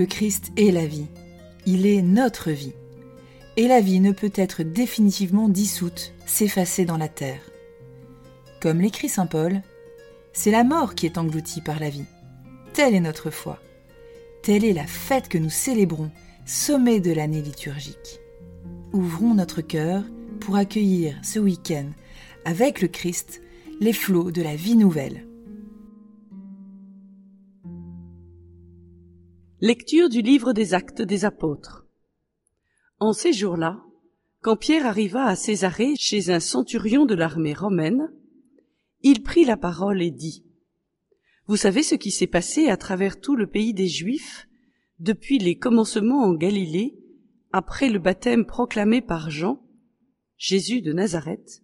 Le Christ est la vie. Il est notre vie. Et la vie ne peut être définitivement dissoute, s'effacer dans la terre. Comme l'écrit Saint Paul, c'est la mort qui est engloutie par la vie. Telle est notre foi. Telle est la fête que nous célébrons, sommet de l'année liturgique. Ouvrons notre cœur pour accueillir ce week-end, avec le Christ, les flots de la vie nouvelle. Lecture du livre des actes des apôtres. En ces jours-là, quand Pierre arriva à Césarée chez un centurion de l'armée romaine, il prit la parole et dit Vous savez ce qui s'est passé à travers tout le pays des Juifs depuis les commencements en Galilée, après le baptême proclamé par Jean, Jésus de Nazareth,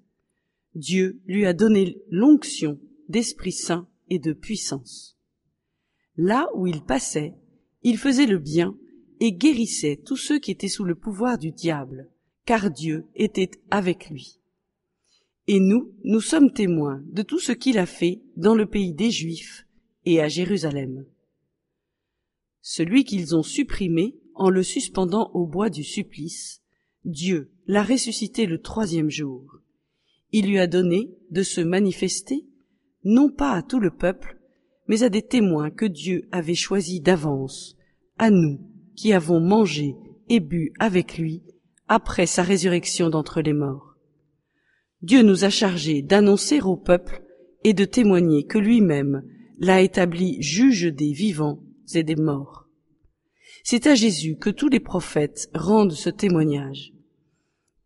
Dieu lui a donné l'onction d'Esprit Saint et de puissance. Là où il passait, il faisait le bien et guérissait tous ceux qui étaient sous le pouvoir du diable, car Dieu était avec lui. Et nous, nous sommes témoins de tout ce qu'il a fait dans le pays des Juifs et à Jérusalem celui qu'ils ont supprimé en le suspendant au bois du supplice, Dieu l'a ressuscité le troisième jour. Il lui a donné de se manifester, non pas à tout le peuple, mais à des témoins que Dieu avait choisis d'avance, à nous qui avons mangé et bu avec lui après sa résurrection d'entre les morts. Dieu nous a chargés d'annoncer au peuple et de témoigner que lui-même l'a établi juge des vivants et des morts. C'est à Jésus que tous les prophètes rendent ce témoignage.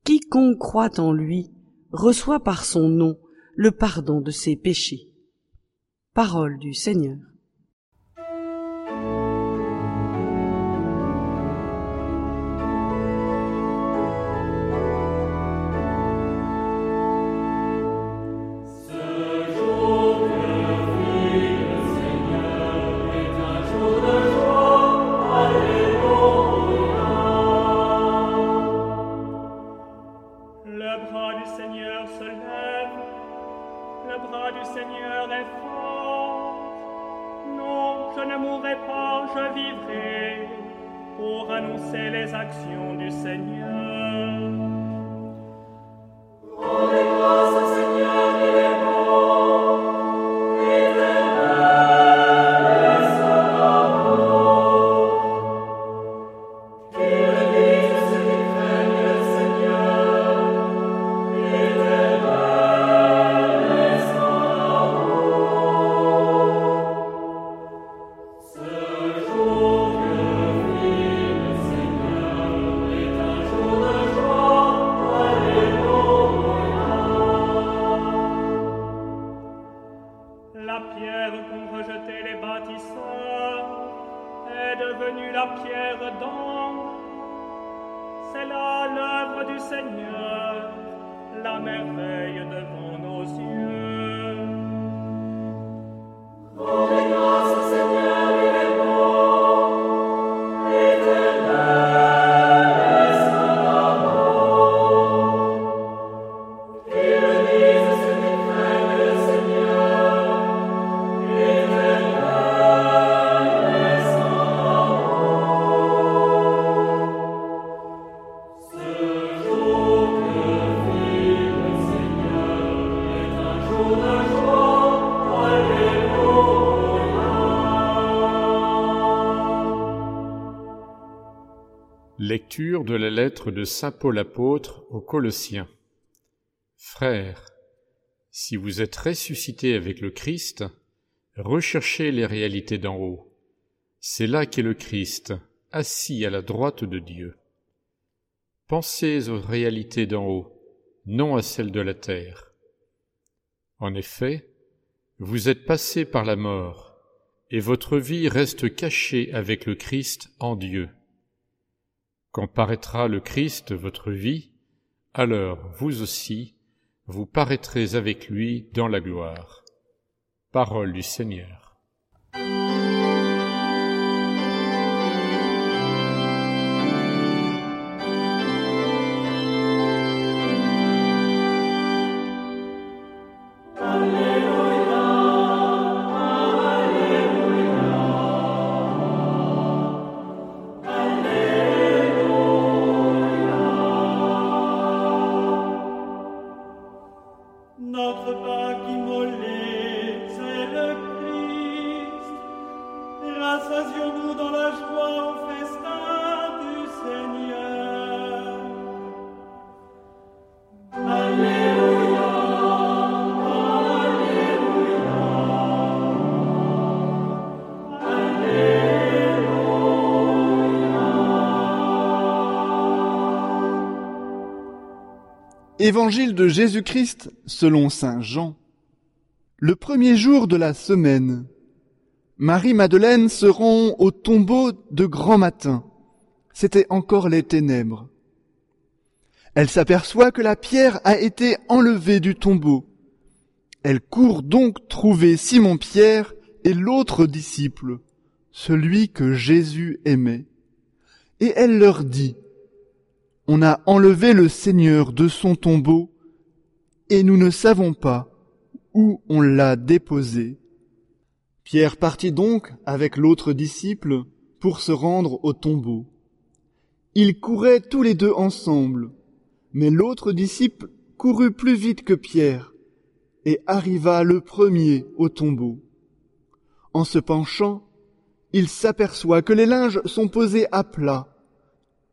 Quiconque croit en lui reçoit par son nom le pardon de ses péchés. Parole du Seigneur. Le bras du Seigneur est fort. Non, je ne mourrai pas, je vivrai pour annoncer les actions du Seigneur. C'est là l'œuvre du Seigneur, la merveille devant nos yeux. De la lettre de Saint Paul apôtre aux Colossiens. Frères, si vous êtes ressuscités avec le Christ, recherchez les réalités d'en haut. C'est là qu'est le Christ, assis à la droite de Dieu. Pensez aux réalités d'en haut, non à celles de la terre. En effet, vous êtes passés par la mort, et votre vie reste cachée avec le Christ en Dieu. Quand paraîtra le Christ, votre vie, alors vous aussi, vous paraîtrez avec lui dans la gloire. Parole du Seigneur. Évangile de Jésus-Christ selon Saint Jean. Le premier jour de la semaine, Marie-Madeleine se rend au tombeau de grand matin. C'était encore les ténèbres. Elle s'aperçoit que la pierre a été enlevée du tombeau. Elle court donc trouver Simon-Pierre et l'autre disciple, celui que Jésus aimait. Et elle leur dit, on a enlevé le Seigneur de son tombeau, et nous ne savons pas où on l'a déposé. Pierre partit donc avec l'autre disciple pour se rendre au tombeau. Ils couraient tous les deux ensemble, mais l'autre disciple courut plus vite que Pierre et arriva le premier au tombeau. En se penchant, il s'aperçoit que les linges sont posés à plat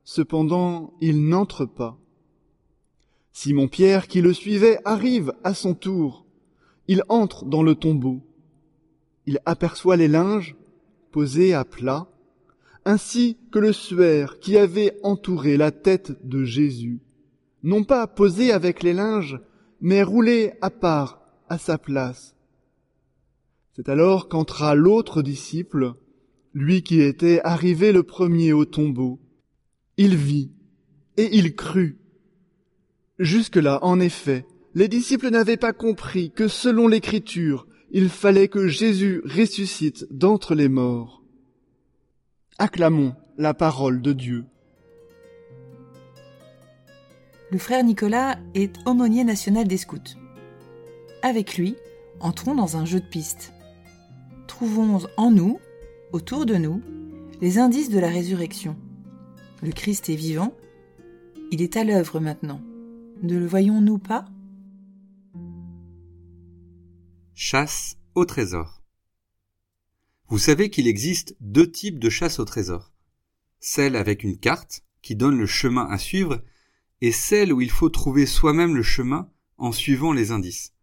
Cependant, il n'entre pas. Simon-Pierre, qui le suivait, arrive à son tour. Il entre dans le tombeau. Il aperçoit les linges posés à plat, ainsi que le suaire qui avait entouré la tête de Jésus, non pas posé avec les linges, mais roulé à part à sa place. C'est alors qu'entra l'autre disciple, lui qui était arrivé le premier au tombeau. Il vit et il crut. Jusque-là, en effet, les disciples n'avaient pas compris que selon l'Écriture, il fallait que Jésus ressuscite d'entre les morts. Acclamons la parole de Dieu. Le frère Nicolas est aumônier national des scouts. Avec lui, entrons dans un jeu de piste. Trouvons en nous, autour de nous, les indices de la résurrection. Le Christ est vivant. Il est à l'œuvre maintenant. Ne le voyons-nous pas? Chasse au trésor. Vous savez qu'il existe deux types de chasse au trésor. Celle avec une carte, qui donne le chemin à suivre, et celle où il faut trouver soi-même le chemin en suivant les indices.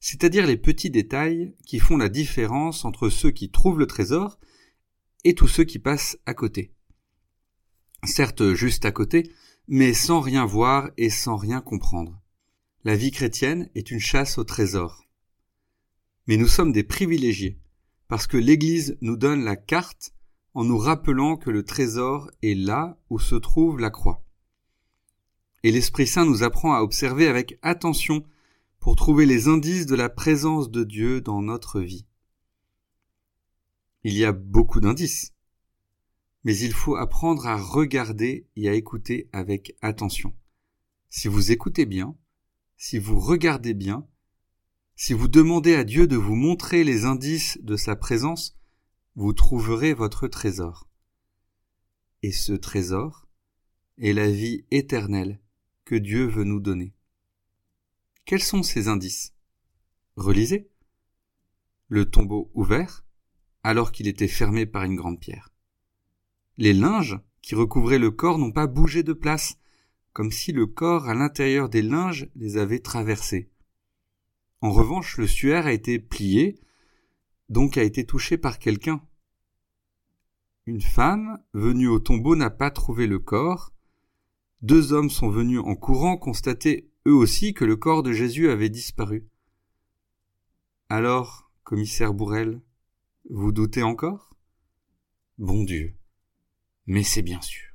C'est-à-dire les petits détails qui font la différence entre ceux qui trouvent le trésor et tous ceux qui passent à côté certes juste à côté, mais sans rien voir et sans rien comprendre. La vie chrétienne est une chasse au trésor. Mais nous sommes des privilégiés, parce que l'Église nous donne la carte en nous rappelant que le trésor est là où se trouve la croix. Et l'Esprit Saint nous apprend à observer avec attention pour trouver les indices de la présence de Dieu dans notre vie. Il y a beaucoup d'indices, mais il faut apprendre à regarder et à écouter avec attention. Si vous écoutez bien, si vous regardez bien, si vous demandez à Dieu de vous montrer les indices de sa présence, vous trouverez votre trésor. Et ce trésor est la vie éternelle que Dieu veut nous donner. Quels sont ces indices? Relisez. Le tombeau ouvert, alors qu'il était fermé par une grande pierre. Les linges qui recouvraient le corps n'ont pas bougé de place, comme si le corps à l'intérieur des linges les avait traversés. En revanche, le suaire a été plié, donc a été touché par quelqu'un. Une femme venue au tombeau n'a pas trouvé le corps. Deux hommes sont venus en courant constater eux aussi que le corps de Jésus avait disparu. Alors, commissaire Bourrel, vous doutez encore? Bon Dieu, mais c'est bien sûr.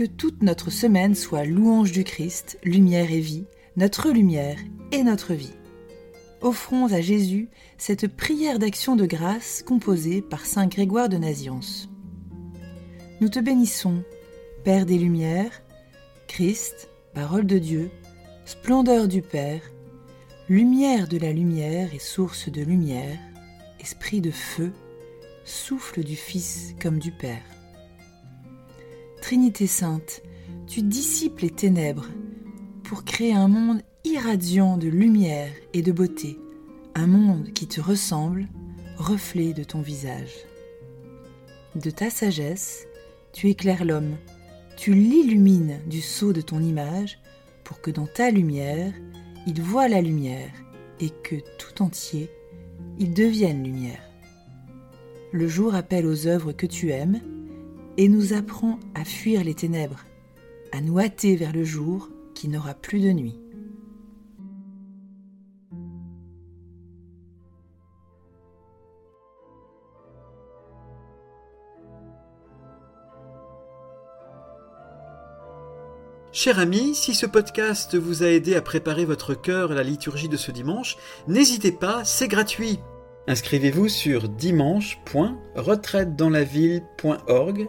Que toute notre semaine soit louange du Christ, lumière et vie, notre lumière et notre vie. Offrons à Jésus cette prière d'action de grâce composée par Saint Grégoire de Naziance. Nous te bénissons, Père des Lumières, Christ, parole de Dieu, splendeur du Père, lumière de la lumière et source de lumière, esprit de feu, souffle du Fils comme du Père. Trinité sainte, tu dissipes les ténèbres pour créer un monde irradiant de lumière et de beauté, un monde qui te ressemble, reflet de ton visage. De ta sagesse, tu éclaires l'homme, tu l'illumines du sceau de ton image pour que dans ta lumière, il voie la lumière et que tout entier, il devienne lumière. Le jour appelle aux œuvres que tu aimes et nous apprend à fuir les ténèbres, à nous hâter vers le jour qui n'aura plus de nuit. Cher ami, si ce podcast vous a aidé à préparer votre cœur à la liturgie de ce dimanche, n'hésitez pas, c'est gratuit. Inscrivez-vous sur dimanche.retraitedanslaville.org.